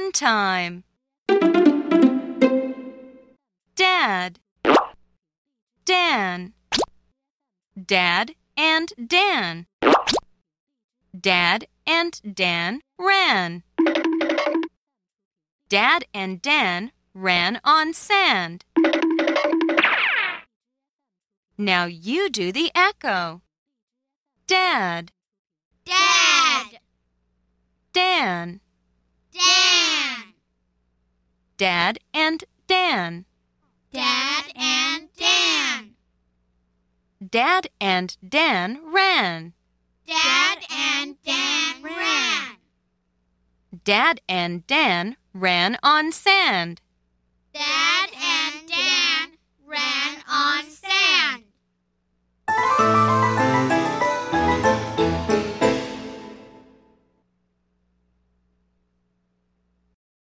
fun time. Dad, Dan, Dad and Dan. Dad and Dan ran. Dad and Dan ran on sand. Now you do the echo. Dad, Dad, Dan, Dan, Dad and Dan. Dad and Dan, Dad and Dan ran. Dad and Dan ran, Dad and Dan ran on sand. Dad